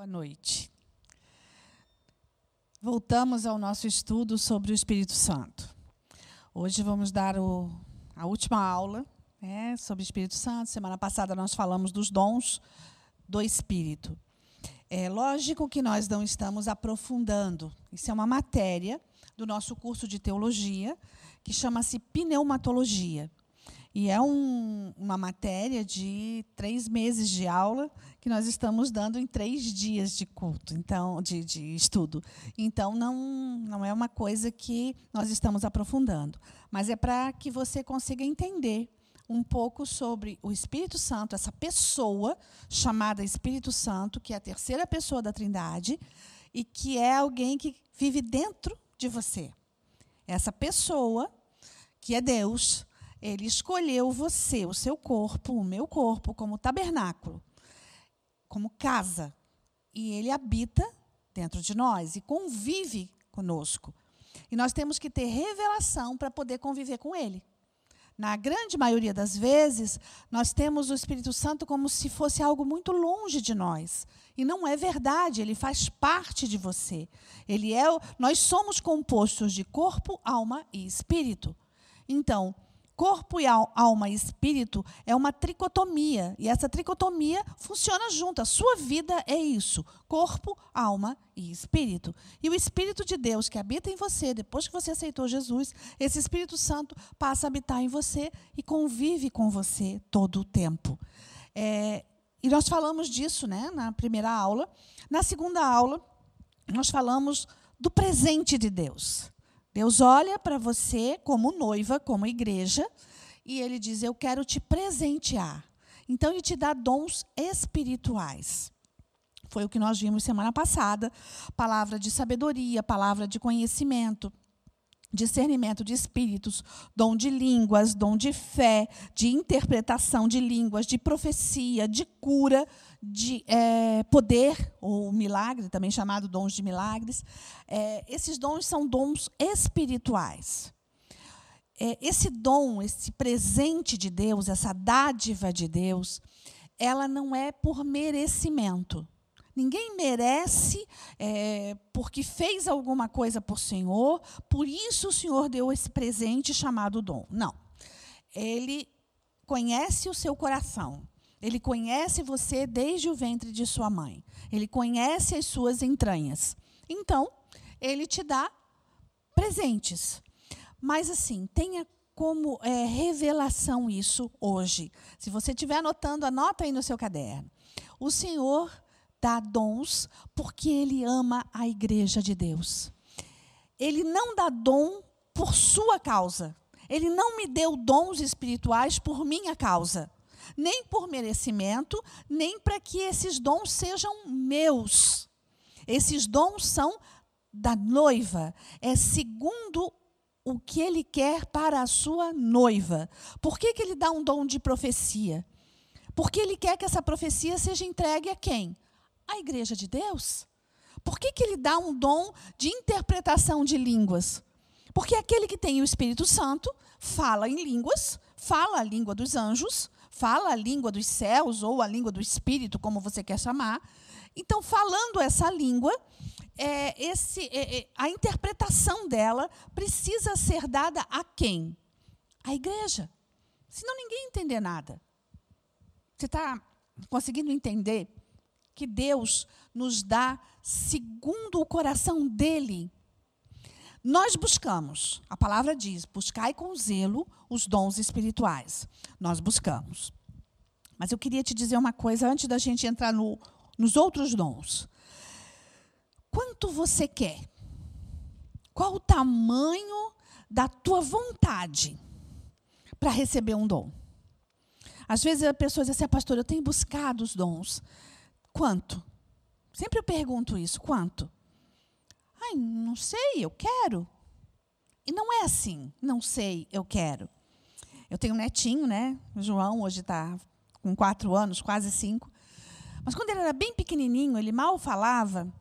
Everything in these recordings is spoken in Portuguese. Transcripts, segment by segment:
Boa noite. Voltamos ao nosso estudo sobre o Espírito Santo. Hoje vamos dar o, a última aula né, sobre o Espírito Santo. Semana passada nós falamos dos dons do Espírito. É lógico que nós não estamos aprofundando. Isso é uma matéria do nosso curso de teologia que chama-se pneumatologia. E é um, uma matéria de três meses de aula que nós estamos dando em três dias de culto, então de, de estudo. Então não, não é uma coisa que nós estamos aprofundando, mas é para que você consiga entender um pouco sobre o Espírito Santo, essa pessoa chamada Espírito Santo, que é a terceira pessoa da Trindade e que é alguém que vive dentro de você. Essa pessoa que é Deus ele escolheu você, o seu corpo, o meu corpo, como tabernáculo, como casa. E ele habita dentro de nós e convive conosco. E nós temos que ter revelação para poder conviver com ele. Na grande maioria das vezes, nós temos o Espírito Santo como se fosse algo muito longe de nós. E não é verdade, ele faz parte de você. Ele é, nós somos compostos de corpo, alma e espírito. Então, corpo e alma e espírito é uma tricotomia. E essa tricotomia funciona junto. A sua vida é isso: corpo, alma e espírito. E o Espírito de Deus que habita em você, depois que você aceitou Jesus, esse Espírito Santo passa a habitar em você e convive com você todo o tempo. É, e nós falamos disso né, na primeira aula. Na segunda aula, nós falamos do presente de Deus. Deus olha para você como noiva, como igreja, e ele diz: Eu quero te presentear. Então, ele te dá dons espirituais. Foi o que nós vimos semana passada: palavra de sabedoria, palavra de conhecimento, discernimento de espíritos, dom de línguas, dom de fé, de interpretação de línguas, de profecia, de cura de é, poder, ou milagre, também chamado dons de milagres. É, esses dons são dons espirituais. É, esse dom, esse presente de Deus, essa dádiva de Deus, ela não é por merecimento. Ninguém merece é, porque fez alguma coisa por Senhor, por isso o Senhor deu esse presente chamado dom. Não. Ele conhece o seu coração. Ele conhece você desde o ventre de sua mãe. Ele conhece as suas entranhas. Então, ele te dá presentes. Mas, assim, tenha como é, revelação isso hoje. Se você estiver anotando, anota aí no seu caderno. O Senhor dá dons porque Ele ama a igreja de Deus. Ele não dá dom por sua causa. Ele não me deu dons espirituais por minha causa nem por merecimento, nem para que esses dons sejam meus. Esses dons são da noiva, é segundo o que ele quer para a sua noiva. Por que, que ele dá um dom de profecia? Porque ele quer que essa profecia seja entregue a quem? A igreja de Deus. Por que, que ele dá um dom de interpretação de línguas? Porque aquele que tem o Espírito Santo fala em línguas, fala a língua dos anjos, fala a língua dos céus ou a língua do espírito, como você quer chamar. Então, falando essa língua, é, esse, é, é, a interpretação dela precisa ser dada a quem? A igreja. Senão ninguém entender nada. Você está conseguindo entender que Deus nos dá segundo o coração dele nós buscamos, a palavra diz: buscai com zelo os dons espirituais. Nós buscamos. Mas eu queria te dizer uma coisa antes da gente entrar no, nos outros dons. Quanto você quer? Qual o tamanho da tua vontade para receber um dom? Às vezes a pessoa diz assim, ah, pastor, eu tenho buscado os dons. Quanto? Sempre eu pergunto isso, quanto? Ai, não sei, eu quero. E não é assim, não sei, eu quero. Eu tenho um netinho, né? O João hoje está com quatro anos, quase cinco. Mas quando ele era bem pequenininho, ele mal falava.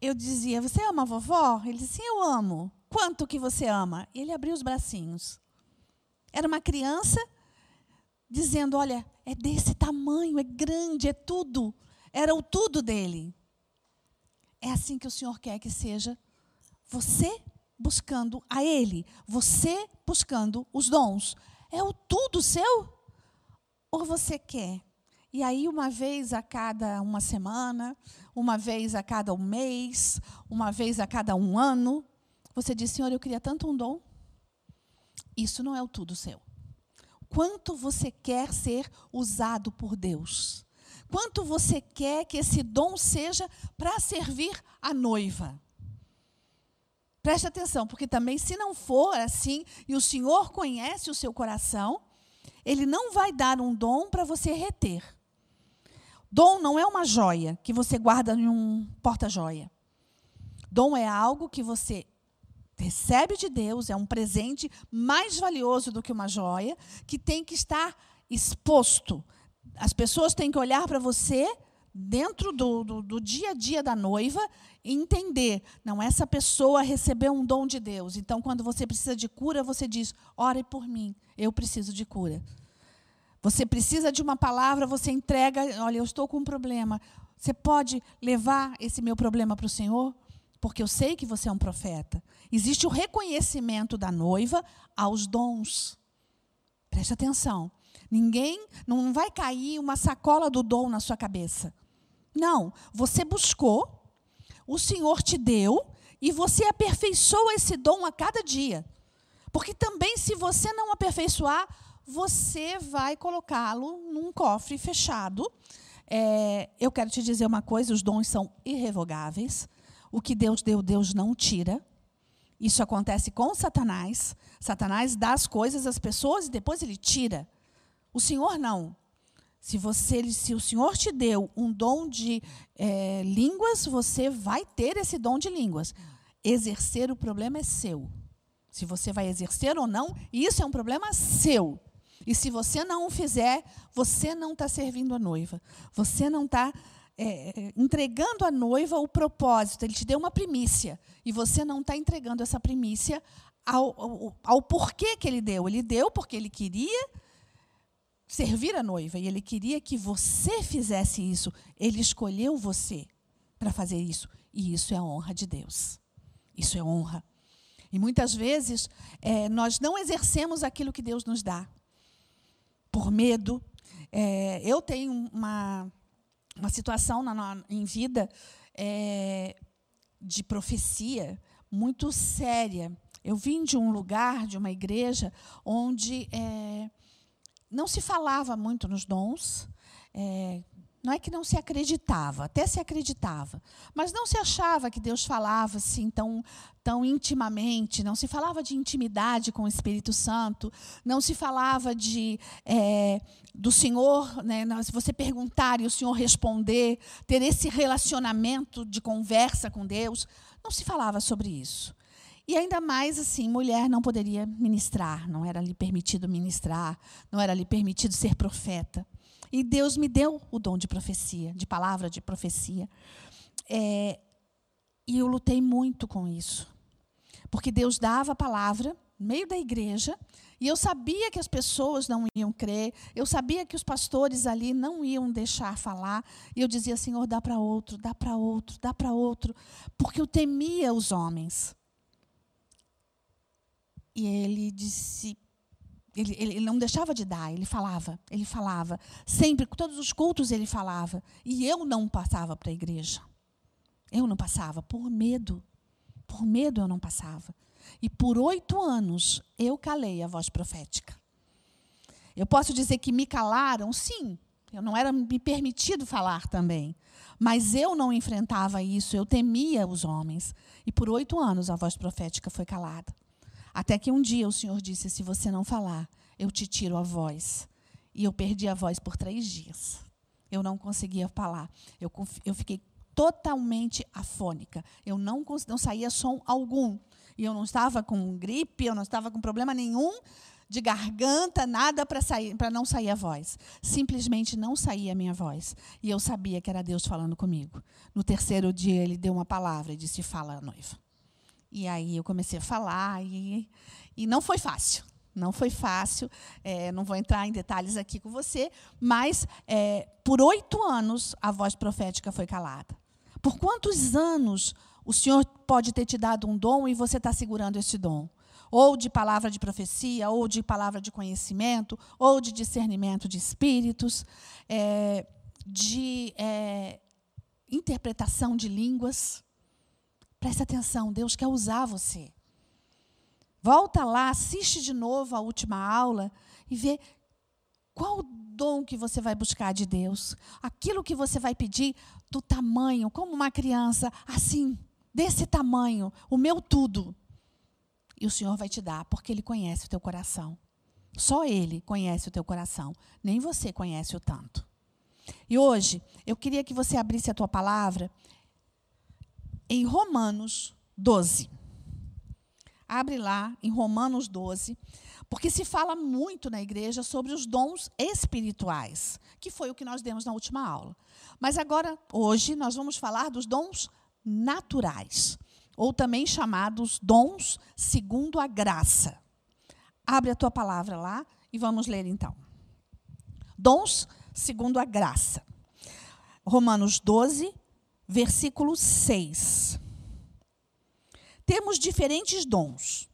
Eu dizia: Você ama a vovó? Ele dizia: Sim, eu amo. Quanto que você ama? E ele abriu os bracinhos. Era uma criança dizendo: Olha, é desse tamanho, é grande, é tudo. era o tudo dele. É assim que o Senhor quer que seja você buscando a Ele, você buscando os dons. É o tudo seu? Ou você quer? E aí, uma vez a cada uma semana, uma vez a cada um mês, uma vez a cada um ano, você diz: Senhor, eu queria tanto um dom. Isso não é o tudo seu. Quanto você quer ser usado por Deus? Quanto você quer que esse dom seja para servir a noiva? Preste atenção, porque também, se não for assim, e o Senhor conhece o seu coração, Ele não vai dar um dom para você reter. Dom não é uma joia que você guarda em um porta-joia. Dom é algo que você recebe de Deus, é um presente mais valioso do que uma joia, que tem que estar exposto. As pessoas têm que olhar para você dentro do, do, do, dia a dia da noiva e entender, não, essa pessoa recebeu um dom de Deus. Então, quando você precisa de cura, você diz: ore por mim, eu preciso de cura. Você precisa de uma palavra, você entrega, olha, eu estou com um problema. Você pode levar esse meu problema para o Senhor? porque eu sei que você é um profeta. Existe o reconhecimento da noiva aos dons. Preste atenção. Ninguém, não vai cair uma sacola do dom na sua cabeça. Não, você buscou, o Senhor te deu e você aperfeiçoa esse dom a cada dia. Porque também, se você não aperfeiçoar, você vai colocá-lo num cofre fechado. É, eu quero te dizer uma coisa: os dons são irrevogáveis. O que Deus deu, Deus não tira. Isso acontece com Satanás. Satanás dá as coisas às pessoas e depois ele tira. O Senhor não. Se, você, se o Senhor te deu um dom de é, línguas, você vai ter esse dom de línguas. Exercer o problema é seu. Se você vai exercer ou não, isso é um problema seu. E se você não o fizer, você não está servindo a noiva. Você não está é, entregando à noiva o propósito, ele te deu uma primícia, e você não está entregando essa primícia ao, ao, ao, porquê que ele deu. Ele deu porque ele queria servir a noiva, e ele queria que você fizesse isso. Ele escolheu você para fazer isso, e isso é a honra de Deus. Isso é honra. E muitas vezes é, nós não exercemos aquilo que Deus nos dá, por medo. É, eu tenho uma uma situação na, na, em vida é, de profecia muito séria. Eu vim de um lugar, de uma igreja, onde é, não se falava muito nos dons, é, não é que não se acreditava, até se acreditava, mas não se achava que Deus falava assim tão, tão intimamente, não se falava de intimidade com o Espírito Santo, não se falava de é, do Senhor, né, se você perguntar e o Senhor responder, ter esse relacionamento de conversa com Deus, não se falava sobre isso. E ainda mais assim, mulher não poderia ministrar, não era lhe permitido ministrar, não era lhe permitido ser profeta. E Deus me deu o dom de profecia, de palavra de profecia. É, e eu lutei muito com isso. Porque Deus dava a palavra no meio da igreja, e eu sabia que as pessoas não iam crer, eu sabia que os pastores ali não iam deixar falar, e eu dizia: Senhor, dá para outro, dá para outro, dá para outro, porque eu temia os homens. E ele disse: ele, ele, não deixava de dar, ele falava, ele falava. Sempre, todos os cultos ele falava. E eu não passava para a igreja. Eu não passava, por medo. Por medo eu não passava. E por oito anos eu calei a voz profética. Eu posso dizer que me calaram, sim. Eu não era me permitido falar também. Mas eu não enfrentava isso, eu temia os homens. E por oito anos a voz profética foi calada. Até que um dia o Senhor disse: Se você não falar, eu te tiro a voz. E eu perdi a voz por três dias. Eu não conseguia falar. Eu, eu fiquei totalmente afônica. Eu não, não saía som algum. E eu não estava com gripe, eu não estava com problema nenhum de garganta, nada para sair, para não sair a voz. Simplesmente não saía a minha voz. E eu sabia que era Deus falando comigo. No terceiro dia ele deu uma palavra e disse: "Fala, noiva". E aí eu comecei a falar e, e não foi fácil. não foi fácil, é, não vou entrar em detalhes aqui com você, mas é, por oito anos a voz profética foi calada. Por quantos anos o Senhor pode ter te dado um dom e você está segurando esse dom? Ou de palavra de profecia, ou de palavra de conhecimento, ou de discernimento de espíritos, é, de é, interpretação de línguas. Preste atenção, Deus quer usar você. Volta lá, assiste de novo a última aula e vê qual o dom que você vai buscar de Deus. Aquilo que você vai pedir do tamanho, como uma criança, assim, desse tamanho, o meu tudo. E o Senhor vai te dar, porque Ele conhece o teu coração. Só Ele conhece o teu coração. Nem você conhece o tanto. E hoje, eu queria que você abrisse a tua palavra em Romanos 12. Abre lá em Romanos 12, porque se fala muito na igreja sobre os dons espirituais, que foi o que nós demos na última aula. Mas agora, hoje, nós vamos falar dos dons naturais, ou também chamados dons segundo a graça. Abre a tua palavra lá e vamos ler então. Dons segundo a graça. Romanos 12, versículo 6 temos diferentes dons,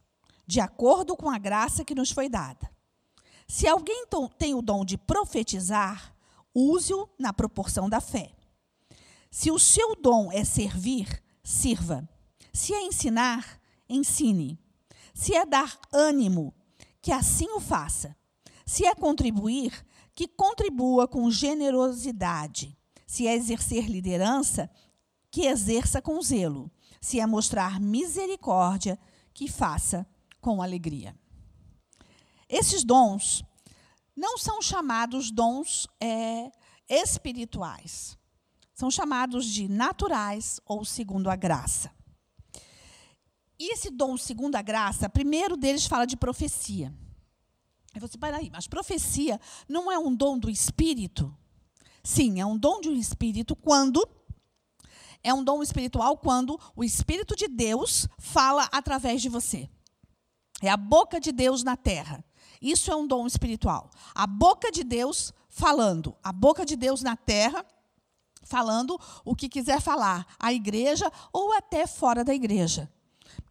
de acordo com a graça que nos foi dada. Se alguém tem o dom de profetizar, use-o na proporção da fé. Se o seu dom é servir, sirva. Se é ensinar, ensine. Se é dar ânimo, que assim o faça. Se é contribuir, que contribua com generosidade. Se é exercer liderança, que exerça com zelo se é mostrar misericórdia, que faça com alegria. Esses dons não são chamados dons é, espirituais. São chamados de naturais ou segundo a graça. E esse dom segundo a graça, primeiro deles fala de profecia. Aí você, peraí, mas profecia não é um dom do Espírito? Sim, é um dom de um Espírito quando é um dom espiritual quando o Espírito de Deus fala através de você. É a boca de Deus na terra. Isso é um dom espiritual. A boca de Deus falando, a boca de Deus na terra falando o que quiser falar, a igreja ou até fora da igreja.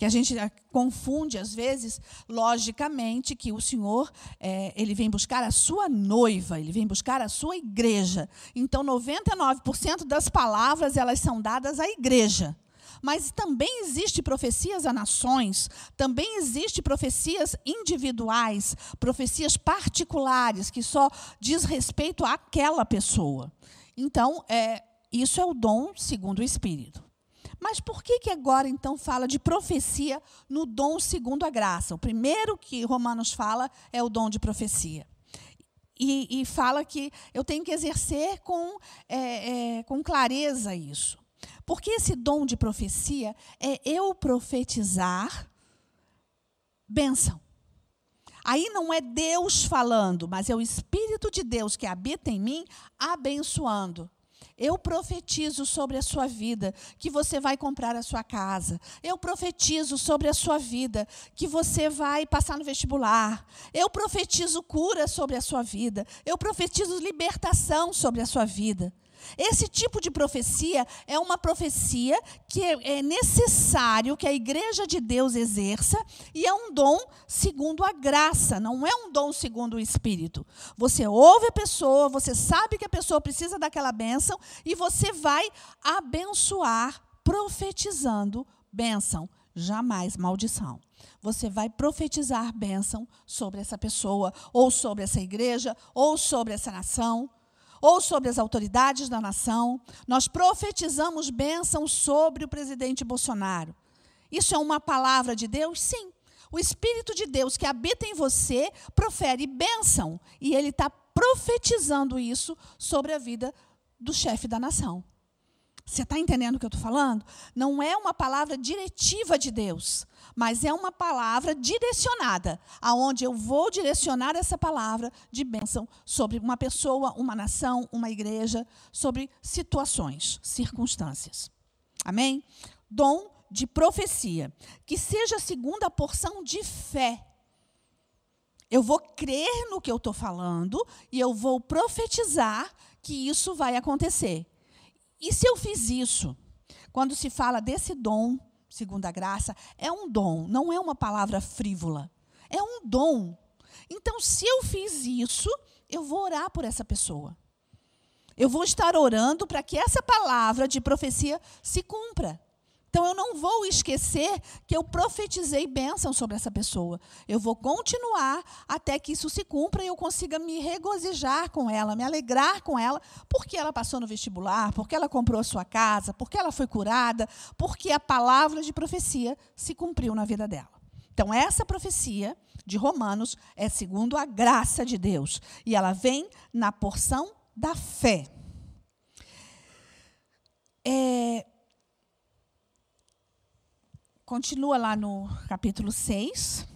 Porque a gente eh, confunde, às vezes, logicamente, que o Senhor é, ele vem buscar a sua noiva, ele vem buscar a sua igreja. Então, 99% das palavras elas são dadas à igreja. Mas também existe profecias a nações, também existe profecias individuais, profecias particulares que só diz respeito àquela pessoa. Então, é, isso é o dom segundo o Espírito. Mas por que, que agora, então, fala de profecia no dom segundo a graça? O primeiro que Romanos fala é o dom de profecia. E, e fala que eu tenho que exercer com, é, é, com clareza isso. Porque esse dom de profecia é eu profetizar bênção. Aí não é Deus falando, mas é o Espírito de Deus que habita em mim abençoando. Eu profetizo sobre a sua vida que você vai comprar a sua casa. Eu profetizo sobre a sua vida que você vai passar no vestibular. Eu profetizo cura sobre a sua vida. Eu profetizo libertação sobre a sua vida. Esse tipo de profecia é uma profecia que é necessário que a igreja de Deus exerça e é um dom segundo a graça, não é um dom segundo o Espírito. Você ouve a pessoa, você sabe que a pessoa precisa daquela bênção e você vai abençoar profetizando bênção, jamais maldição. Você vai profetizar bênção sobre essa pessoa, ou sobre essa igreja, ou sobre essa nação ou sobre as autoridades da nação. Nós profetizamos bênção sobre o presidente Bolsonaro. Isso é uma palavra de Deus? Sim. O Espírito de Deus que habita em você profere bênção. E ele está profetizando isso sobre a vida do chefe da nação. Você está entendendo o que eu estou falando? Não é uma palavra diretiva de Deus, mas é uma palavra direcionada, aonde eu vou direcionar essa palavra de bênção sobre uma pessoa, uma nação, uma igreja, sobre situações, circunstâncias. Amém? Dom de profecia, que seja a segunda porção de fé. Eu vou crer no que eu estou falando e eu vou profetizar que isso vai acontecer. E se eu fiz isso? Quando se fala desse dom, segundo a graça, é um dom, não é uma palavra frívola. É um dom. Então, se eu fiz isso, eu vou orar por essa pessoa. Eu vou estar orando para que essa palavra de profecia se cumpra. Então eu não vou esquecer que eu profetizei bênção sobre essa pessoa. Eu vou continuar até que isso se cumpra e eu consiga me regozijar com ela, me alegrar com ela, porque ela passou no vestibular, porque ela comprou a sua casa, porque ela foi curada, porque a palavra de profecia se cumpriu na vida dela. Então essa profecia de Romanos é segundo a graça de Deus e ela vem na porção da fé. É, continua lá no capítulo 6.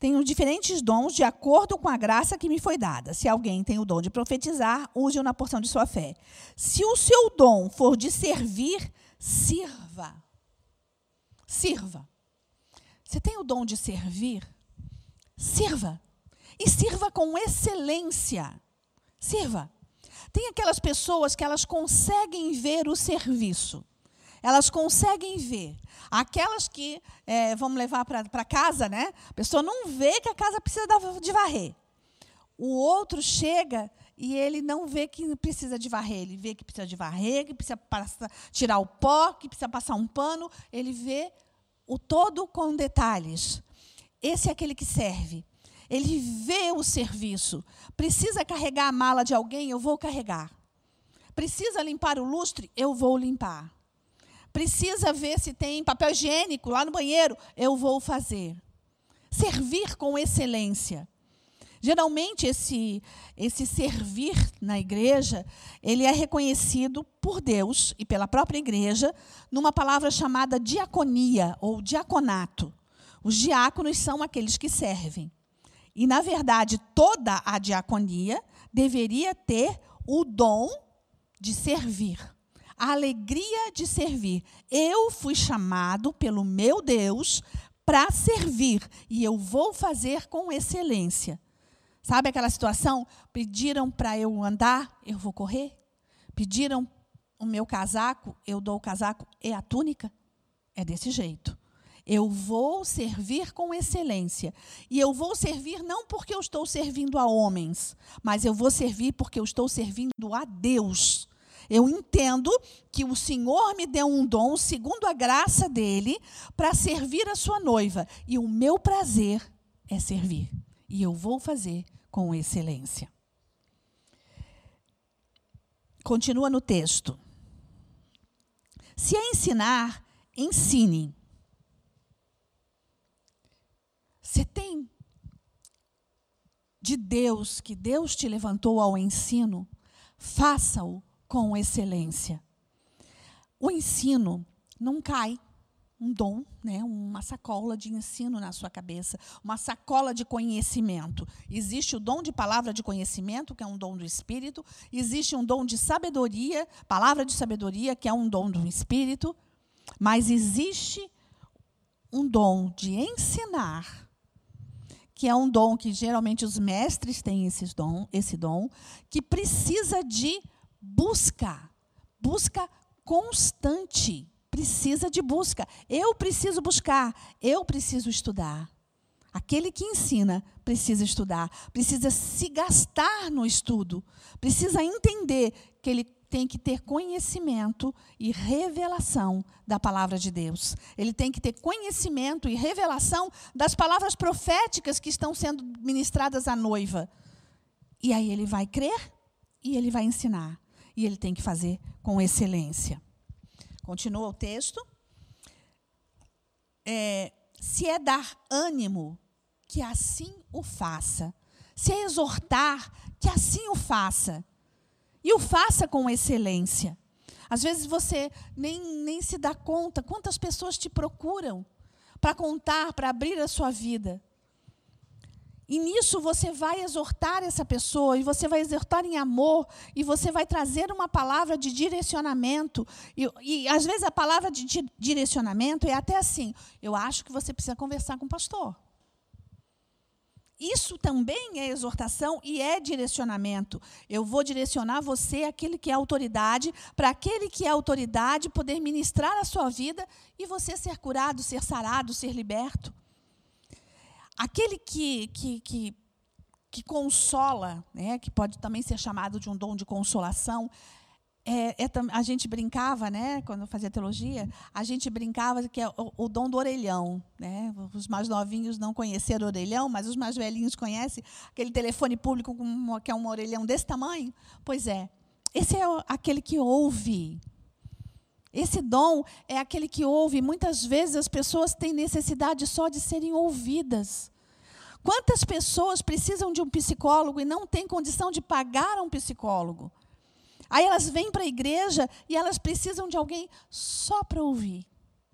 Tenho diferentes dons de acordo com a graça que me foi dada. Se alguém tem o dom de profetizar, use-o na porção de sua fé. Se o seu dom for de servir, sirva. Sirva. Você tem o dom de servir? Sirva. E sirva com excelência. Sirva. Tem aquelas pessoas que elas conseguem ver o serviço. Elas conseguem ver. Aquelas que é, vamos levar para casa, né? A pessoa não vê que a casa precisa de varrer. O outro chega e ele não vê que precisa de varrer. Ele vê que precisa de varrer, que precisa passar, tirar o pó, que precisa passar um pano. Ele vê o todo com detalhes. Esse é aquele que serve. Ele vê o serviço. Precisa carregar a mala de alguém? Eu vou carregar. Precisa limpar o lustre? Eu vou limpar. Precisa ver se tem papel higiênico lá no banheiro? Eu vou fazer. Servir com excelência. Geralmente esse esse servir na igreja, ele é reconhecido por Deus e pela própria igreja numa palavra chamada diaconia ou diaconato. Os diáconos são aqueles que servem. E, na verdade, toda a diaconia deveria ter o dom de servir, a alegria de servir. Eu fui chamado pelo meu Deus para servir e eu vou fazer com excelência. Sabe aquela situação? Pediram para eu andar, eu vou correr. Pediram o meu casaco, eu dou o casaco e a túnica. É desse jeito. Eu vou servir com excelência. E eu vou servir não porque eu estou servindo a homens, mas eu vou servir porque eu estou servindo a Deus. Eu entendo que o Senhor me deu um dom, segundo a graça dele, para servir a sua noiva. E o meu prazer é servir. E eu vou fazer com excelência. Continua no texto. Se é ensinar, ensine. Você tem de Deus, que Deus te levantou ao ensino, faça-o com excelência. O ensino não cai. Um dom, né, uma sacola de ensino na sua cabeça, uma sacola de conhecimento. Existe o dom de palavra de conhecimento, que é um dom do Espírito, existe um dom de sabedoria, palavra de sabedoria, que é um dom do Espírito, mas existe um dom de ensinar que é um dom que geralmente os mestres têm esse dom, esse dom, que precisa de busca, busca constante, precisa de busca. Eu preciso buscar, eu preciso estudar. Aquele que ensina precisa estudar, precisa se gastar no estudo, precisa entender que ele tem que ter conhecimento e revelação da palavra de Deus. Ele tem que ter conhecimento e revelação das palavras proféticas que estão sendo ministradas à noiva. E aí ele vai crer e ele vai ensinar. E ele tem que fazer com excelência. Continua o texto. É, se é dar ânimo, que assim o faça. Se é exortar, que assim o faça. E o faça com excelência. Às vezes você nem, nem se dá conta quantas pessoas te procuram para contar, para abrir a sua vida. E nisso você vai exortar essa pessoa, e você vai exortar em amor, e você vai trazer uma palavra de direcionamento. E, e às vezes a palavra de direcionamento é até assim: eu acho que você precisa conversar com o pastor. isso também é exortação e é direcionamento. Eu vou direcionar você, aquele que é autoridade, para aquele que é autoridade poder ministrar a sua vida e você ser curado, ser sarado, ser liberto. Aquele que, que, que, que consola, né, que pode também ser chamado de um dom de consolação, é, é, a gente brincava, né, quando eu fazia teologia, a gente brincava que é o, o, dom do orelhão. Né? Os mais novinhos não conheceram o orelhão, mas os mais velhinhos conhecem aquele telefone público com, que é um orelhão desse tamanho. Pois é, esse é aquele que ouve. Esse dom é aquele que ouve. Muitas vezes as pessoas têm necessidade só de serem ouvidas. Quantas pessoas precisam de um psicólogo e não têm condição de pagar um psicólogo? Aí elas vêm para a igreja e elas precisam de alguém só para ouvir.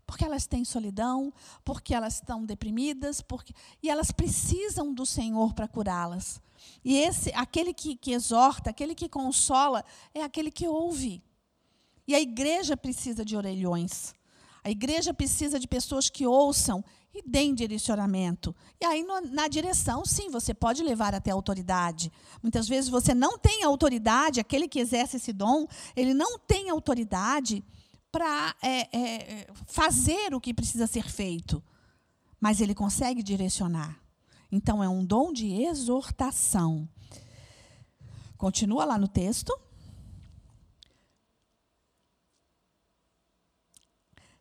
Porque elas têm solidão, porque elas estão deprimidas, porque e elas precisam do Senhor para curá-las. E esse, aquele que, que exorta, aquele que consola, é aquele que ouve. E a igreja precisa de orelhões. A igreja precisa de pessoas que ouçam e deem direcionamento. E aí, na direção, sim, você pode levar até a autoridade. Muitas vezes você não tem autoridade, aquele que exerce esse dom, ele não tem autoridade para é, é, fazer o que precisa ser feito. Mas ele consegue direcionar. Então, é um dom de exortação. Continua lá no texto.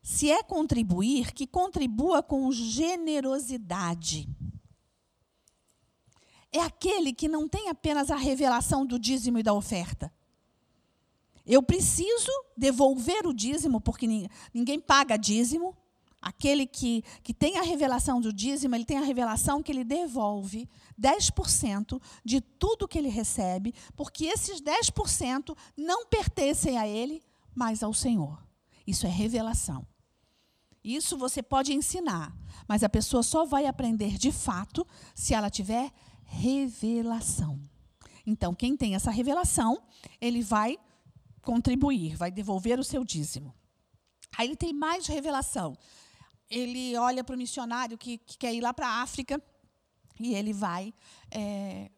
Se é contribuir, que contribua com generosidade. É aquele que não tem apenas a revelação do dízimo e da oferta. Eu preciso devolver o dízimo, porque ninguém paga dízimo. Aquele que, que tem a revelação do dízimo, ele tem a revelação que ele devolve 10% de tudo que ele recebe, porque esses 10% não pertencem a ele, mas ao Senhor. Isso é revelação. Isso você pode ensinar, mas a pessoa só vai aprender de fato se ela tiver revelação. Então, quem tem essa revelação, ele vai contribuir, vai devolver o seu dízimo. Aí ele tem mais revelação. Ele olha para o missionário que, que, quer ir lá para a África e ele vai é,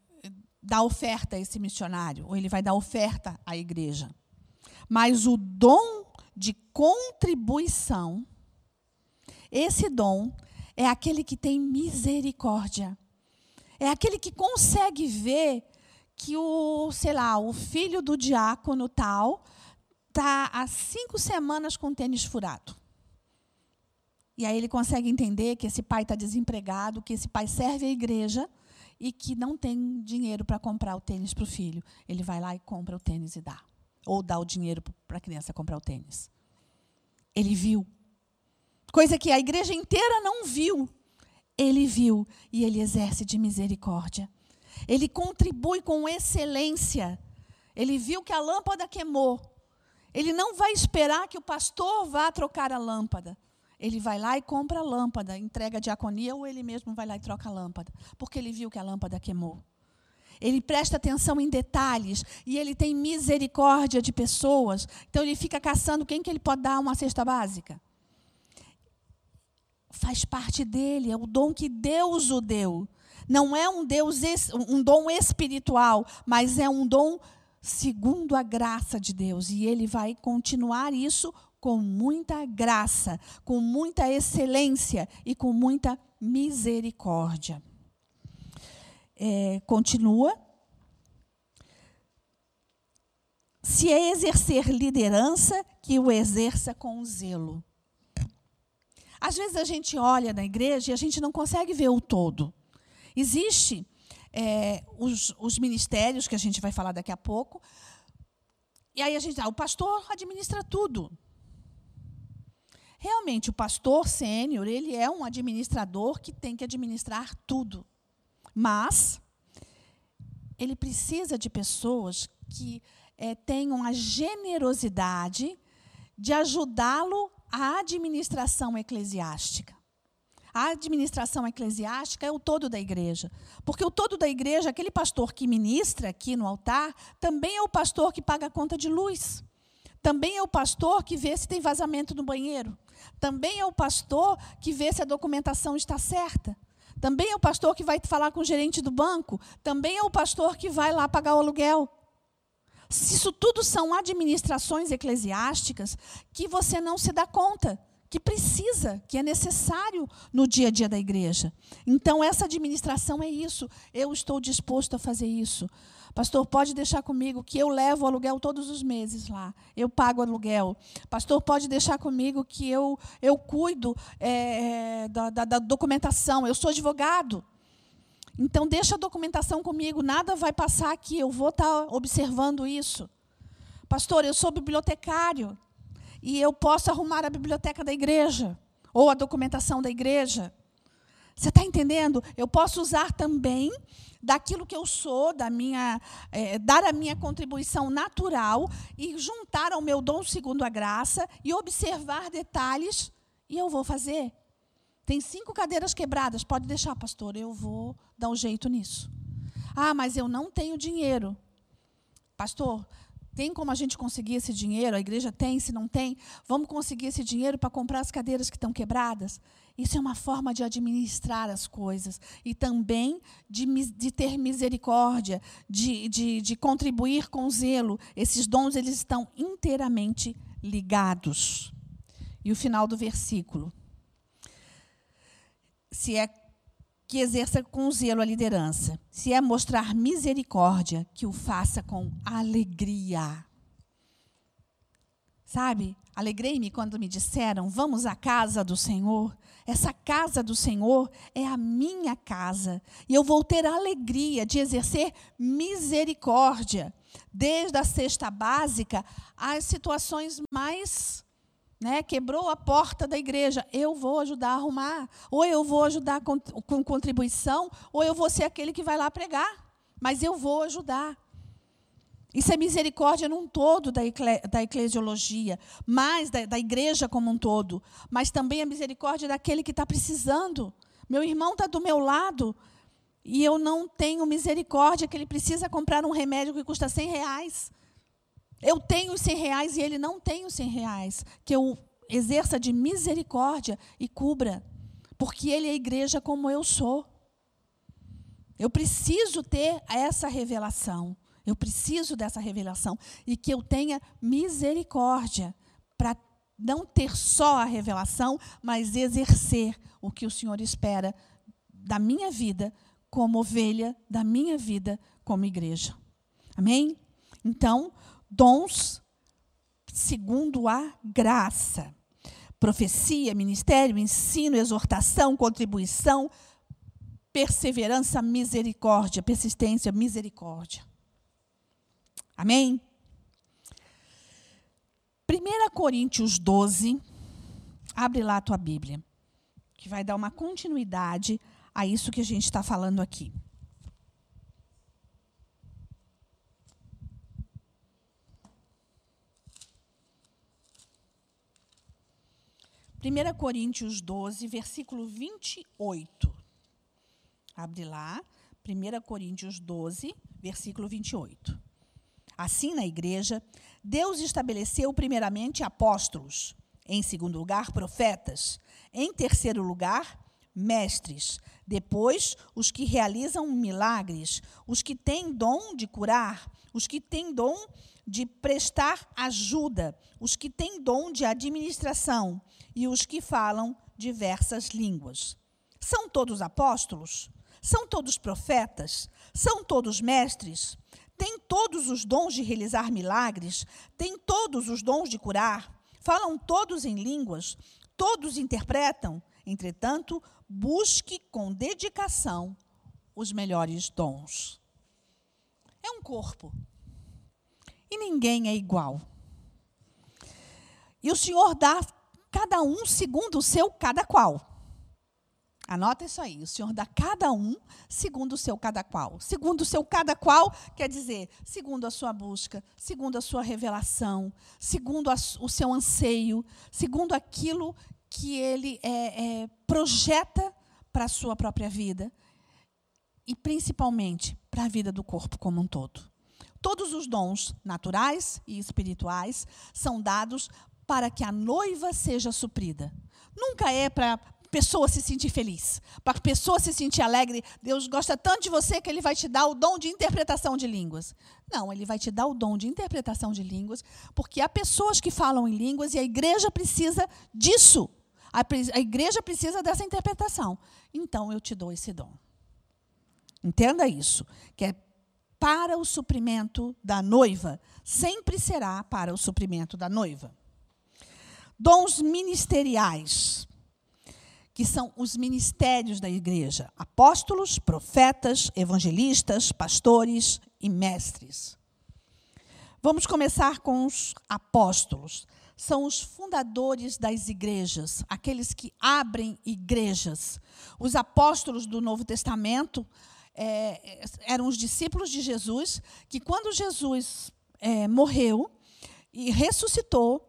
dar oferta a esse missionário, ou ele vai dar oferta à igreja. Mas o dom de contribuição esse dom é aquele que tem misericórdia. É aquele que consegue ver que o, sei lá, o filho do diácono tal está há cinco semanas com o tênis furado. E aí ele consegue entender que esse pai está desempregado, que esse pai serve a igreja e que não tem dinheiro para comprar o tênis para o filho. Ele vai lá e compra o tênis e dá. Ou dá o dinheiro para a criança comprar o tênis. Ele viu coisa que a igreja inteira não viu. Ele viu e ele exerce de misericórdia. Ele contribui com excelência. Ele viu que a lâmpada queimou. Ele não vai esperar que o pastor vá trocar a lâmpada. Ele vai lá e compra a lâmpada, entrega a diaconia ou ele mesmo vai lá e troca a lâmpada, porque ele viu que a lâmpada queimou. Ele presta atenção em detalhes e ele tem misericórdia de pessoas. Então ele fica caçando quem que ele pode dar uma cesta básica faz parte dele, é o dom que Deus o deu. Não é um Deus um dom espiritual, mas é um dom segundo a graça de Deus, e ele vai continuar isso com muita graça, com muita excelência e com muita misericórdia. É, continua. Se é exercer liderança, que o exerça com zelo. Às vezes a gente olha na igreja e a gente não consegue ver o todo. Existe é, os, os, ministérios que a gente vai falar daqui a pouco. E aí a gente, ah, o pastor administra tudo. Realmente, o pastor sênior, ele é um administrador que tem que administrar tudo. Mas ele precisa de pessoas que é, tenham a generosidade de ajudá-lo a administração eclesiástica. A administração eclesiástica é o todo da igreja. Porque o todo da igreja, aquele pastor que ministra aqui no altar, também é o pastor que paga a conta de luz. Também é o pastor que vê se tem vazamento no banheiro. Também é o pastor que vê se a documentação está certa. Também é o pastor que vai falar com o gerente do banco. Também é o pastor que vai lá pagar o aluguel. Se isso tudo são administrações eclesiásticas que você não se dá conta, que precisa, que é necessário no dia a dia da igreja. Então, essa administração é isso. Eu estou disposto a fazer isso. Pastor, pode deixar comigo que eu levo o aluguel todos os meses lá. Eu pago aluguel. Pastor, pode deixar comigo que eu, eu cuido é, da, da, da documentação. Eu sou advogado. Então, deixa a documentação comigo, nada vai passar aqui, eu vou estar tá observando isso. Pastor, eu sou bibliotecário e eu posso arrumar a biblioteca da igreja ou a documentação da igreja. Você está entendendo? Eu posso usar também daquilo que eu sou, da minha, é, dar a minha contribuição natural e juntar ao meu dom segundo a graça e observar detalhes e eu vou fazer. Tem cinco cadeiras quebradas, pode deixar, pastor, eu vou dar um jeito nisso. Ah, mas eu não tenho dinheiro. Pastor, tem como a gente conseguir esse dinheiro? A igreja tem, se não tem, vamos conseguir esse dinheiro para comprar as cadeiras que estão quebradas? Isso é uma forma de administrar as coisas e também de, de ter misericórdia, de, de, de contribuir com zelo. Esses dons eles estão inteiramente ligados. E o final do versículo se é que exerça com zelo a liderança, se é mostrar misericórdia, que o faça com alegria. Sabe? Alegrei-me quando me disseram: Vamos à casa do Senhor. Essa casa do Senhor é a minha casa. E eu vou ter a alegria de exercer misericórdia, desde a cesta básica às situações mais né, quebrou a porta da igreja, eu vou ajudar a arrumar, ou eu vou ajudar com, com contribuição, ou eu vou ser aquele que vai lá pregar, mas eu vou ajudar. Isso é misericórdia num todo da, da eclesiologia, mais da, da, igreja como um todo, mas também a misericórdia daquele que está precisando. Meu irmão está do meu lado e eu não tenho misericórdia que ele precisa comprar um remédio que custa 100 reais. Eu tenho 100 reais e ele não tem os 100 reais. Que eu exerça de misericórdia e cubra. Porque ele é igreja como eu sou. Eu preciso ter essa revelação. Eu preciso dessa revelação. E que eu tenha misericórdia para não ter só a revelação, mas exercer o que o Senhor espera da minha vida como ovelha, da minha vida como igreja. Amém? Então, dons segundo a graça. Profecia, ministério, ensino, exortação, contribuição, perseverança, misericórdia, persistência, misericórdia. Amém? 1 Coríntios 12, abre lá a tua Bíblia, que vai dar uma continuidade a isso que a gente está falando aqui. 1 Coríntios 12, versículo 28. Abre lá, 1 Coríntios 12, versículo 28. Assim, na igreja, Deus estabeleceu primeiramente apóstolos, em segundo lugar, profetas, em terceiro lugar, mestres, depois os que realizam milagres, os que têm dom de curar, os que têm dom de prestar ajuda, os que têm dom de administração e os que falam diversas línguas. São todos apóstolos? São todos profetas? São todos mestres? Têm todos os dons de realizar milagres? Têm todos os dons de curar? Falam todos em línguas? Todos interpretam? Entretanto, busque com dedicação os melhores dons. É um corpo, e ninguém é igual. E o Senhor dá cada um segundo o seu cada qual. Anota isso aí. O Senhor dá cada um segundo o seu cada qual. Segundo o seu cada qual quer dizer segundo a sua busca, segundo a sua revelação, segundo a, o seu anseio, segundo aquilo que ele é, é, projeta para a sua própria vida e principalmente para a vida do corpo como um todo. Todos os dons naturais e espirituais são dados para que a noiva seja suprida. Nunca é para pessoa se sentir feliz, para a pessoa se sentir alegre. Deus gosta tanto de você que ele vai te dar o dom de interpretação de línguas. Não, ele vai te dar o dom de interpretação de línguas, porque há pessoas que falam em línguas e a igreja precisa disso. A, a igreja precisa dessa interpretação. Então eu te dou esse dom. Entenda isso, que é para o suprimento da noiva, sempre será para o suprimento da noiva. Dons ministeriais, que são os ministérios da igreja: apóstolos, profetas, evangelistas, pastores e mestres. Vamos começar com os apóstolos. São os fundadores das igrejas, aqueles que abrem igrejas. Os apóstolos do Novo Testamento é, eram os discípulos de Jesus, que quando Jesus é, morreu e ressuscitou,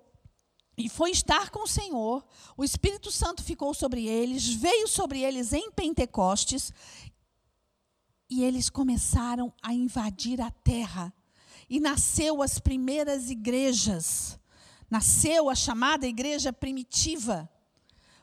e foi estar com o Senhor, o Espírito Santo ficou sobre eles, veio sobre eles em Pentecostes, e eles começaram a invadir a terra. E nasceu as primeiras igrejas. Nasceu a chamada igreja primitiva.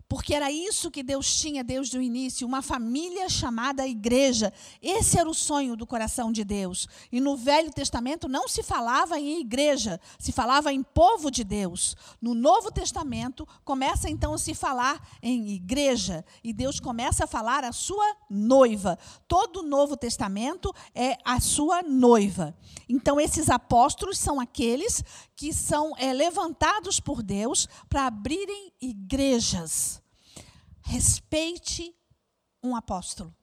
Porque era isso que Deus tinha desde o início, uma família chamada igreja. Esse era o sonho do coração de Deus. E no Velho Testamento não se falava em igreja, se falava em povo de Deus. No Novo Testamento começa então a se falar em igreja e Deus começa a falar a sua noiva. Todo o Novo Testamento é a sua noiva. Então esses apóstolos são aqueles que são é, levantados por Deus para abrirem igrejas. Respeite um apóstolo.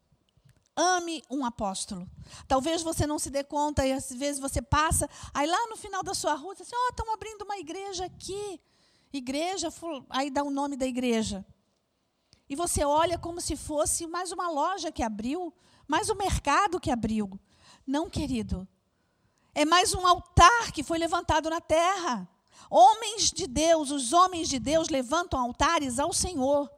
Ame um apóstolo. Talvez você não se dê conta e às vezes você passa, aí lá no final da sua rua, você assim, ó, oh, estão abrindo uma igreja aqui. Igreja, aí dá o nome da igreja. E você olha como se fosse mais uma loja que abriu, mais um mercado que abriu. Não, querido. É mais um altar que foi levantado na terra. Homens de Deus, os homens de Deus levantam altares ao Senhor.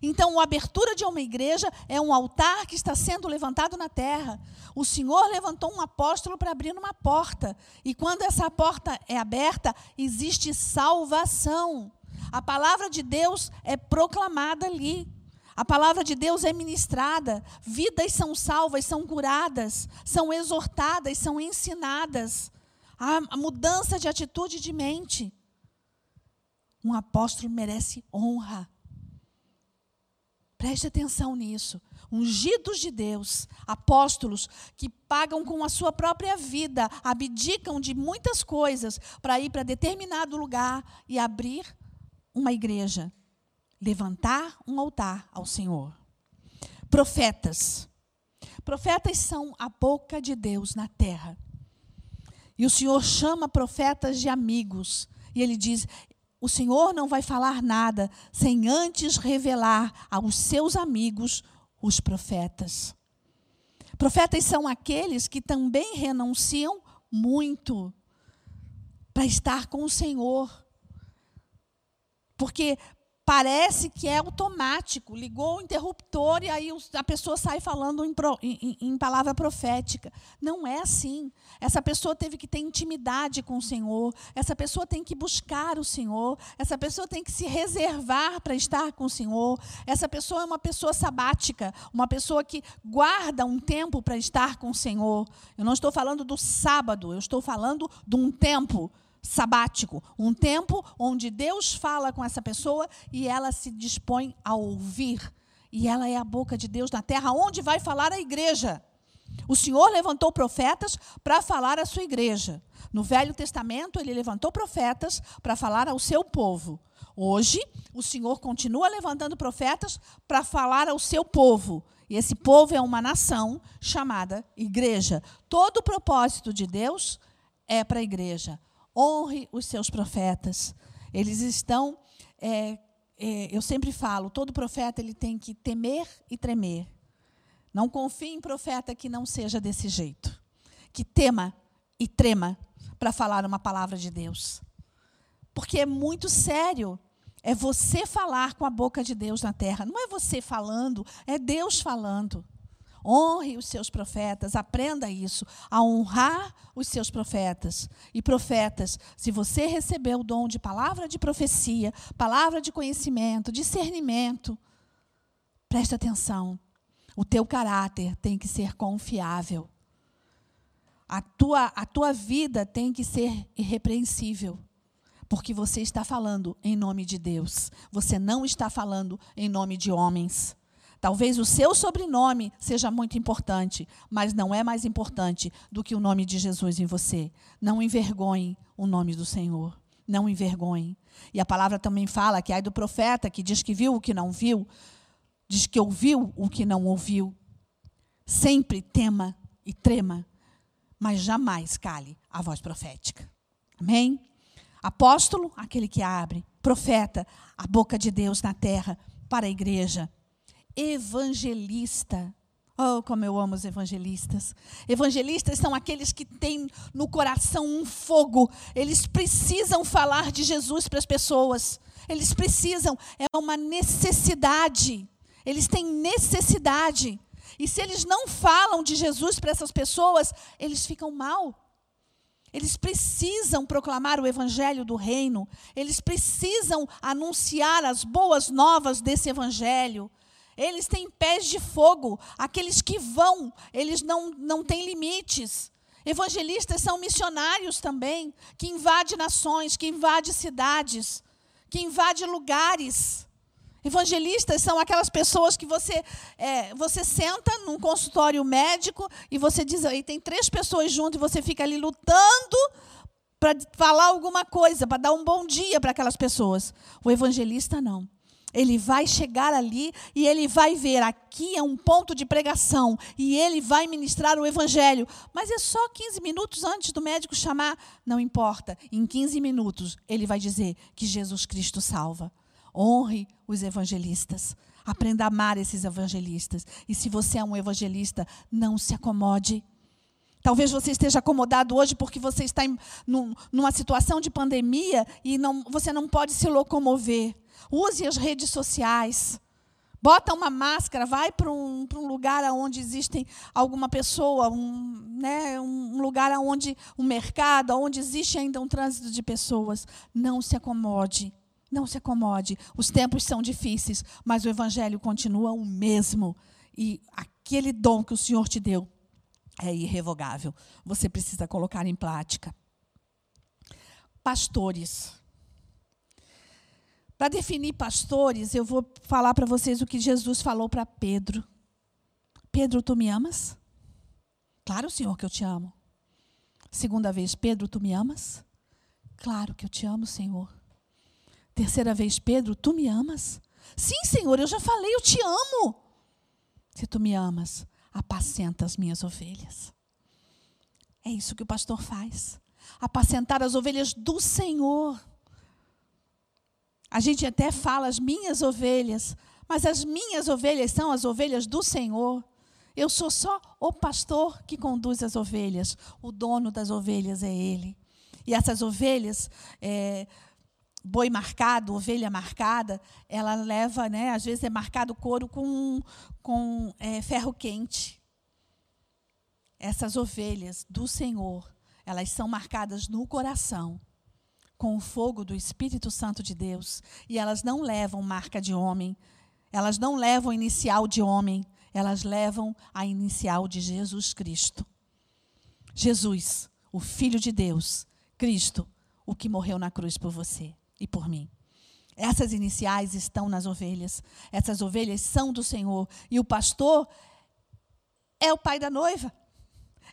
Então, a abertura de uma igreja é um altar que está sendo levantado na terra. O Senhor levantou um apóstolo para abrir uma porta. E quando essa porta é aberta, existe salvação. A palavra de Deus é proclamada ali. A palavra de Deus é ministrada, vidas são salvas, são curadas, são exortadas, são ensinadas. A mudança de atitude de mente. Um apóstolo merece honra. Preste atenção nisso. Ungidos de Deus, apóstolos que pagam com a sua própria vida, abdicam de muitas coisas para ir para determinado lugar e abrir uma igreja levantar um altar ao Senhor. Profetas. Profetas são a boca de Deus na terra. E o Senhor chama profetas de amigos. E ele diz: O Senhor não vai falar nada sem antes revelar aos seus amigos os profetas. Profetas são aqueles que também renunciam muito para estar com o Senhor. Porque parece que é automático. Ligou o interruptor e aí a pessoa sai falando em, em, em, palavra profética. Não é assim. Essa pessoa teve que ter intimidade com o Senhor. Essa pessoa tem que buscar o Senhor. Essa pessoa tem que se reservar para estar com o Senhor. Essa pessoa é uma pessoa sabática, uma pessoa que guarda um tempo para estar com o Senhor. Eu não estou falando do sábado, eu estou falando de um tempo sabático, um tempo onde Deus fala com essa pessoa e ela se dispõe a ouvir. E ela é a boca de Deus na terra, onde vai falar a igreja. O Senhor levantou profetas para falar à sua igreja. No Velho Testamento, ele levantou profetas para falar ao seu povo. Hoje, o Senhor continua levantando profetas para falar ao seu povo. E esse povo é uma nação chamada igreja. Todo o propósito de Deus é para a igreja. Honre os seus profetas. Eles estão. É, é, eu sempre falo, todo profeta ele tem que temer e tremer. Não confie em profeta que não seja desse jeito. Que tema e trema para falar uma palavra de Deus. Porque é muito sério. É você falar com a boca de Deus na terra. Não é você falando, é Deus falando. Honre os seus profetas, aprenda isso, a honrar os seus profetas. E profetas, se você recebeu o dom de palavra de profecia, palavra de conhecimento, discernimento, Presta atenção. O teu caráter tem que ser confiável. A tua, a tua vida tem que ser irrepreensível. Porque você está falando em nome de Deus. Você não está falando em nome de homens. Talvez o seu sobrenome seja muito importante, mas não é mais importante do que o nome de Jesus em você. Não envergonhe o nome do Senhor. Não envergonhe. E a palavra também fala que ai do profeta que diz que viu o que não viu, diz que ouviu o que não ouviu. Sempre tema e trema, mas jamais cale a voz profética. Amém? Apóstolo, aquele que abre. Profeta, a boca de Deus na terra para a igreja evangelista. Oh, como eu amo os evangelistas. Evangelistas são aqueles que têm no coração um fogo. Eles precisam falar de Jesus para as pessoas. Eles precisam, é uma necessidade. Eles têm necessidade. E se eles não falam de Jesus para essas pessoas, eles ficam mal. Eles precisam proclamar o evangelho do reino. Eles precisam anunciar as boas novas desse evangelho. Eles têm pés de fogo, aqueles que vão, eles não, não têm limites. Evangelistas são missionários também, que invadem nações, que invadem cidades, que invadem lugares. Evangelistas são aquelas pessoas que você, é, você senta num consultório médico e você diz, aí tem três pessoas junto e você fica ali lutando para falar alguma coisa, para dar um bom dia para aquelas pessoas. O evangelista não. Ele vai chegar ali e ele vai ver aqui é um ponto de pregação e ele vai ministrar o evangelho. Mas é só 15 minutos antes do médico chamar, não importa. Em 15 minutos ele vai dizer que Jesus Cristo salva. Honre os evangelistas. Aprenda a amar esses evangelistas. E se você é um evangelista, não se acomode. Talvez você esteja acomodado hoje porque você está em, num, numa situação de pandemia e não, você não pode se locomover. Use as redes sociais. Bota uma máscara, vai para um, um lugar onde existem alguma pessoa, um, né, um lugar onde um mercado, onde existe ainda um trânsito de pessoas. Não se acomode. Não se acomode. Os tempos são difíceis, mas o evangelho continua o mesmo. E aquele dom que o Senhor te deu é irrevogável. Você precisa colocar em prática. Pastores. Para definir pastores, eu vou falar para vocês o que Jesus falou para Pedro. Pedro, tu me amas? Claro, Senhor, que eu te amo. Segunda vez, Pedro, tu me amas? Claro que eu te amo, Senhor. Terceira vez, Pedro, tu me amas? Sim, Senhor, eu já falei, eu te amo. Se tu me amas, apacenta as minhas ovelhas. É isso que o pastor faz. Apacentar as ovelhas do Senhor. A gente até fala as minhas ovelhas, mas as minhas ovelhas são as ovelhas do Senhor. Eu sou só o pastor que conduz as ovelhas. O dono das ovelhas é Ele. E essas ovelhas, é, boi marcado, ovelha marcada, ela leva, né, às vezes é marcado couro com, com é, ferro quente. Essas ovelhas do Senhor, elas são marcadas no coração com o fogo do Espírito Santo de Deus. E elas não levam marca de homem, elas não levam inicial de homem, elas levam a inicial de Jesus Cristo. Jesus, o Filho de Deus, Cristo, o que morreu na cruz por você e por mim. Essas iniciais estão nas ovelhas. Essas ovelhas são do Senhor. E o pastor é o pai da noiva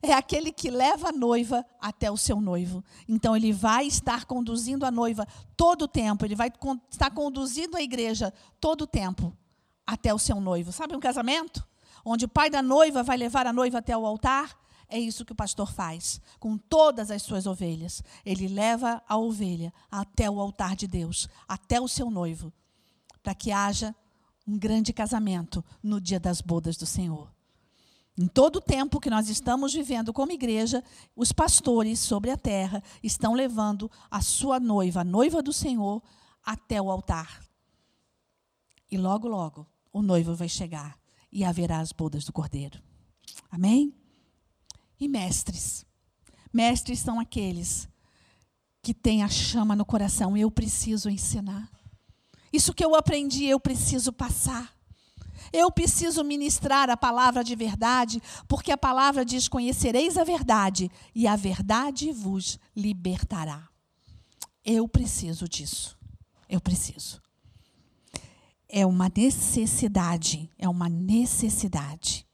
é aquele que leva a noiva até o seu noivo. Então, ele vai estar conduzindo a noiva todo o tempo, ele vai estar conduzindo a igreja todo o tempo até o seu noivo. Sabe um casamento? Onde o pai da noiva vai levar a noiva até o altar? É isso que o pastor faz com todas as suas ovelhas. Ele leva a ovelha até o altar de Deus, até o seu noivo, para que haja um grande casamento no dia das bodas do Senhor. Em todo o tempo que nós estamos vivendo como igreja, os pastores sobre a terra estão levando a sua noiva, a noiva do Senhor, até o altar. E logo, logo, o noivo vai chegar e haverá as bodas do cordeiro. Amém? E mestres. Mestres são aqueles que têm a chama no coração. Eu preciso ensinar. Isso que eu aprendi, eu preciso passar. Eu preciso ministrar a palavra de verdade, porque a palavra diz: Conhecereis a verdade, e a verdade vos libertará. Eu preciso disso. Eu preciso. É uma necessidade. É uma necessidade.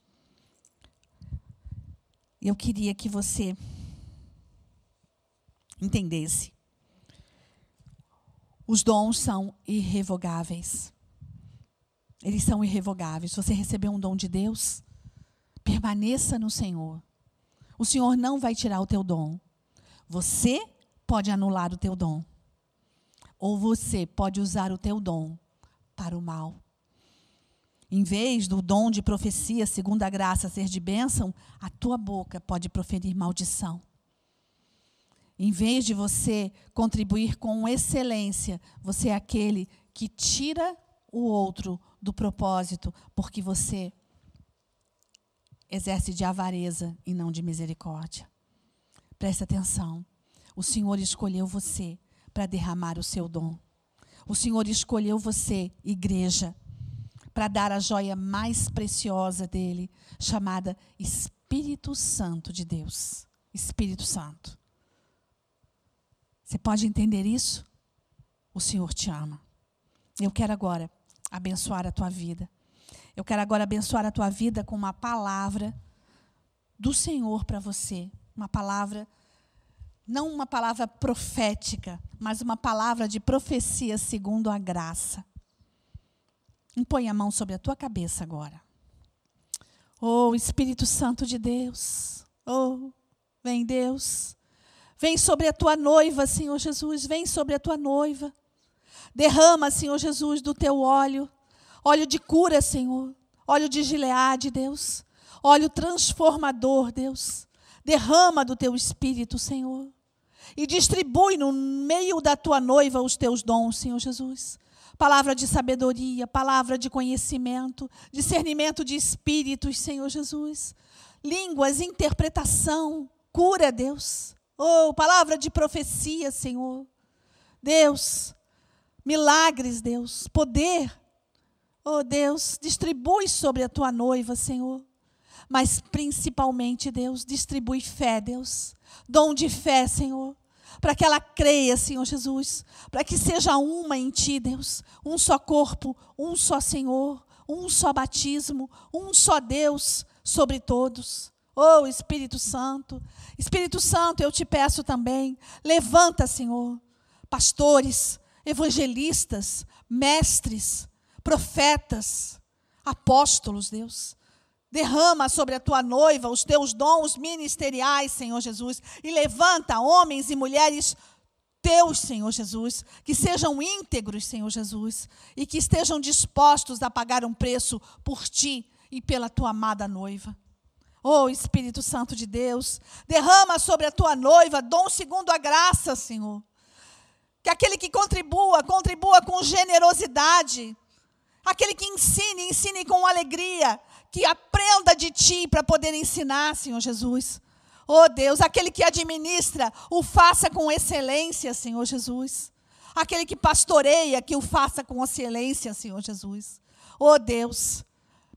Eu queria que você entendesse. Os dons são irrevogáveis. Eles são irrevogáveis. Se você recebeu um dom de Deus, permaneça no Senhor. O Senhor não vai tirar o teu dom. Você pode anular o teu dom. Ou você pode usar o teu dom para o mal. Em vez do dom de profecia, segundo a graça, ser de bênção, a tua boca pode proferir maldição. Em vez de você contribuir com excelência, você é aquele que tira o outro do propósito, porque você exerce de avareza e não de misericórdia. Preste atenção. O Senhor escolheu você para derramar o seu dom. O Senhor escolheu você, igreja, para dar a joia mais preciosa dele, chamada Espírito Santo de Deus. Espírito Santo. Você pode entender isso? O Senhor te ama. Eu quero agora abençoar a tua vida. Eu quero agora abençoar a tua vida com uma palavra do Senhor para você. Uma palavra, não uma palavra profética, mas uma palavra de profecia segundo a graça. Impõe a mão sobre a tua cabeça agora. Oh, Espírito Santo de Deus. Oh, vem Deus. Vem sobre a tua noiva, Senhor Jesus. Vem sobre a tua noiva. Derrama, Senhor Jesus, do teu óleo, óleo de cura, Senhor, óleo de Gileade, Deus, óleo transformador, Deus. Derrama do teu espírito, Senhor, e distribui no meio da tua noiva os teus dons, Senhor Jesus. Palavra de sabedoria, palavra de conhecimento, discernimento de espíritos, Senhor Jesus. Línguas, interpretação, cura, Deus. Oh, palavra de profecia, Senhor. Deus, milagres, Deus, poder. Oh Deus, distribui sobre a tua noiva, Senhor. Mas principalmente, Deus, distribui fé, Deus. Dom de fé, Senhor. Para que ela creia, Senhor Jesus. Para que seja uma em ti, Deus. Um só corpo, um só Senhor. Um só batismo, um só Deus sobre todos. Oh, Espírito Santo. Espírito Santo, eu te peço também. Levanta, Senhor, pastores, evangelistas, mestres, profetas, apóstolos, Deus. Derrama sobre a tua noiva os teus dons ministeriais, Senhor Jesus, e levanta homens e mulheres teus, Senhor Jesus, que sejam íntegros, Senhor Jesus, e que estejam dispostos a pagar um preço por ti e pela tua amada noiva. Oh, Espírito Santo de Deus, derrama sobre a tua noiva dom segundo a graça, Senhor. Que aquele que contribua, contribua com generosidade. Aquele que ensine, ensine com alegria. Que aprenda de ti para poder ensinar, Senhor Jesus. Oh Deus, aquele que administra, o faça com excelência, Senhor Jesus. Aquele que pastoreia, que o faça com excelência, Senhor Jesus. Oh Deus,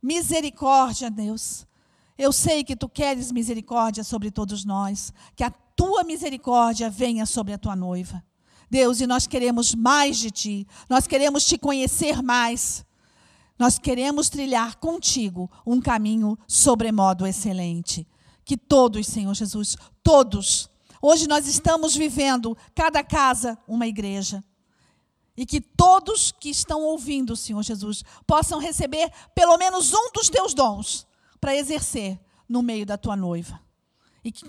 misericórdia, Deus. Eu sei que tu queres misericórdia sobre todos nós, que a tua misericórdia venha sobre a tua noiva. Deus, e nós queremos mais de Ti, nós queremos Te conhecer mais. Nós queremos trilhar contigo um caminho sobremodo excelente. Que todos, Senhor Jesus, todos, hoje nós estamos vivendo, cada casa, uma igreja. E que todos que estão ouvindo, Senhor Jesus, possam receber pelo menos um dos teus dons para exercer no meio da tua noiva. E que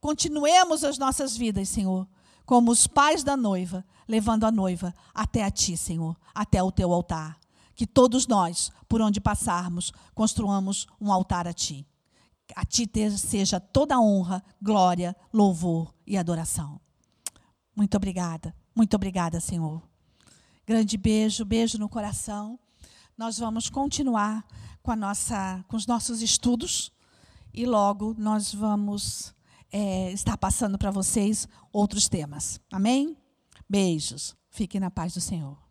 continuemos as nossas vidas, Senhor, como os pais da noiva, levando a noiva até a ti, Senhor, até o teu altar. Que todos nós, por onde passarmos, construamos um altar a ti. A ti seja toda honra, glória, louvor e adoração. Muito obrigada, muito obrigada, Senhor. Grande beijo, beijo no coração. Nós vamos continuar com, a nossa, com os nossos estudos e logo nós vamos é, estar passando para vocês outros temas. Amém? Beijos. Fiquem na paz do Senhor.